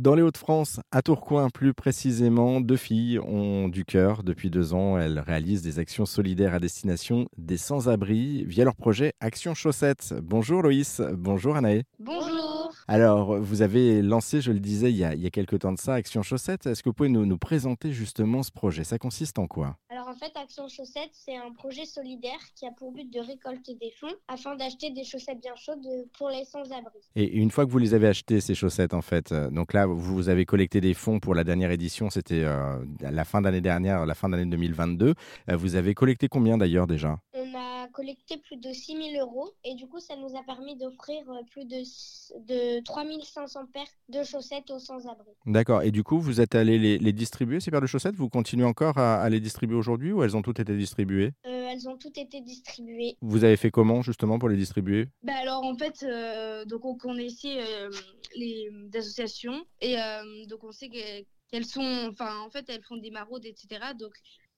Dans les Hauts-de-France, à Tourcoing plus précisément, deux filles ont du cœur. Depuis deux ans, elles réalisent des actions solidaires à destination des sans-abri via leur projet Action Chaussettes. Bonjour Loïs, bonjour Anaë. Bonjour. Alors, vous avez lancé, je le disais, il y a, il y a quelques temps de ça, Action Chaussettes. Est-ce que vous pouvez nous, nous présenter justement ce projet? Ça consiste en quoi? En fait, Action Chaussettes, c'est un projet solidaire qui a pour but de récolter des fonds afin d'acheter des chaussettes bien chaudes pour les sans-abri. Et une fois que vous les avez achetées, ces chaussettes, en fait, euh, donc là, vous avez collecté des fonds pour la dernière édition, c'était euh, la fin d'année dernière, la fin d'année 2022. Euh, vous avez collecté combien d'ailleurs déjà? Collecté plus de 6 000 euros et du coup, ça nous a permis d'offrir euh, plus de, de 3 500 paires de chaussettes aux sans-abri. D'accord. Et du coup, vous êtes allé les, les distribuer, ces paires de chaussettes? Vous continuez encore à, à les distribuer aujourd'hui ou elles ont toutes été distribuées? Euh, elles ont toutes été distribuées. Vous avez fait comment justement pour les distribuer? Bah alors en fait, euh, donc on connaissait euh, les associations et euh, donc on sait que- qu'elles sont, enfin en fait elles font des maraudes, etc. Donc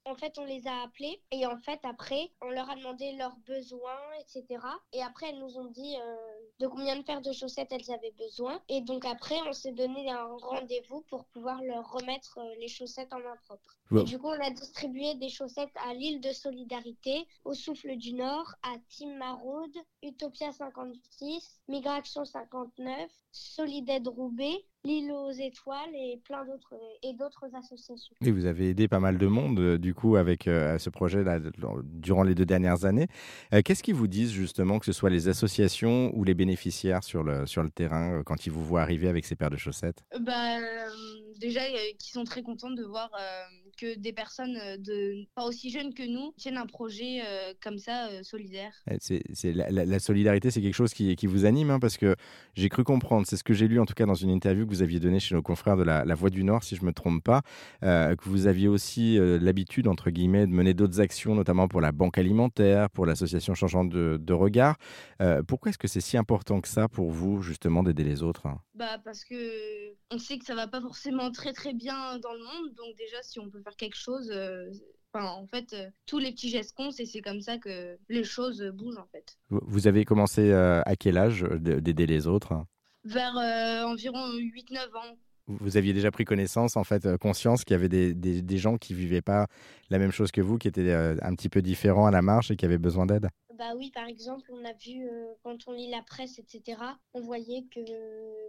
En fait, on les a appelées et en fait, après, on leur a demandé leurs besoins, etc. Et après, elles nous ont dit euh, de combien de paires de chaussettes elles avaient besoin. Et donc après, on s'est donné un rendez-vous pour pouvoir leur remettre euh, les chaussettes en main propre. Et du coup, on a distribué des chaussettes à l'île de Solidarité, au Souffle du Nord, à Team Maraude, Utopia 56, Migration 59, Solidaide Roubaix, l'île aux étoiles et plein d'autres et d'autres associations. Et vous avez aidé pas mal de monde, euh, du coup, avec euh, ce projet-là de- durant les deux dernières années. Euh, Qu'est-ce qu'ils vous disent, justement, que ce soit les associations ou les bénéficiaires sur le, sur le terrain, quand ils vous voient arriver avec ces paires de chaussettes? Bah euh, déjà euh, qui sont très contentes de voir euh, que des personnes euh, de pas aussi jeunes que nous tiennent un projet euh, comme ça euh, solidaire. C'est, c'est la, la- la solidarité, c'est quelque chose qui, qui vous anime, hein, parce que j'ai cru comprendre, c'est ce que j'ai lu en tout cas dans une interview que vous aviez donnée chez nos confrères de la, la Voix du Nord, si je ne me trompe pas, euh, que vous aviez aussi euh, l'habitude, entre guillemets, de mener d'autres actions, notamment pour la banque alimentaire, pour l'association Changeant de, de Regard. Euh, pourquoi est-ce que c'est si important que ça pour vous, justement, d'aider les autres hein? Bah parce que on sait que ça va pas forcément très très bien dans le monde, donc déjà si on peut faire quelque chose, euh, enfin en fait euh, tous les petits gestes comptent et c'est comme ça que les choses euh, bougent en fait. Vous- avez commencé euh, à quel âge de- d'aider les autres? Vers euh, environ 8-9 ans. Vous aviez déjà pris connaissance, en fait, conscience qu'il y avait des, des- des gens qui vivaient pas la même chose que vous, qui étaient un petit peu différents à la marche et qui avaient besoin d'aide? Bah oui, par exemple, on a vu euh, quand on lit la presse, etc., on voyait que,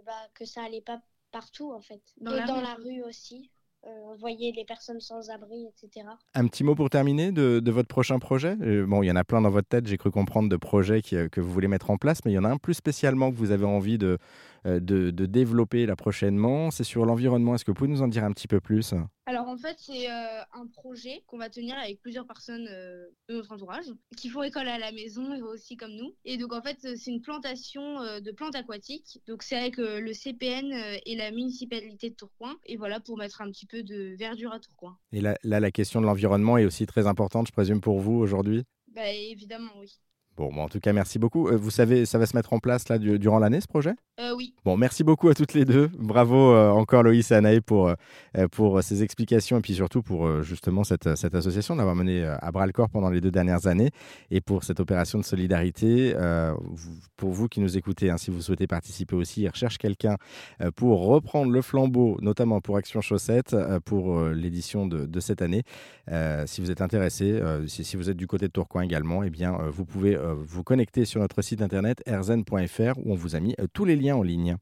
bah, que ça allait pas partout en fait. Dans Et la dans rue. la rue aussi. Euh, on voyait les personnes sans abri, etc. Un petit mot pour terminer de, de votre prochain projet? Euh, Bon, il y en a plein dans votre tête, j'ai cru comprendre, de projets qui, euh, que vous voulez mettre en place, mais il y en a un plus spécialement que vous avez envie de, euh, de, de développer là prochainement. C'est sur l'environnement. Est-ce que vous pouvez nous en dire un petit peu plus? Alors en fait c'est euh, un projet qu'on va tenir avec plusieurs personnes euh, de notre entourage qui font école à la maison et aussi comme nous. Et donc en fait euh, c'est une plantation euh, de plantes aquatiques. Donc c'est avec le CPN et la municipalité de Tourcoing. Et voilà pour mettre un petit peu de verdure à Tourcoing. Et là, là, la question de l'environnement est aussi très importante, je présume, pour vous aujourd'hui? Bah évidemment oui. Bon, bon, en tout cas, merci beaucoup. Euh, Vous savez, ça va se mettre en place là du- durant l'année, ce projet? Euh, oui. Bon, merci beaucoup à toutes les deux. Bravo euh, encore Loïs et Anaï pour, euh, pour ces explications et puis surtout pour justement cette, cette association d'avoir mené à bras le corps pendant les deux dernières années et pour cette opération de solidarité. Vous- pour vous qui nous écoutez, hein, si vous souhaitez participer aussi, ils recherchent quelqu'un pour reprendre le flambeau, notamment pour Action Chaussette, euh, pour l'édition de, de cette année. Si vous êtes intéressé, si, si vous êtes du côté de Tourcoing également, eh bien, vous pouvez vous connecter sur notre site internet erzen.fr où on vous a mis euh, tous les liens en ligne.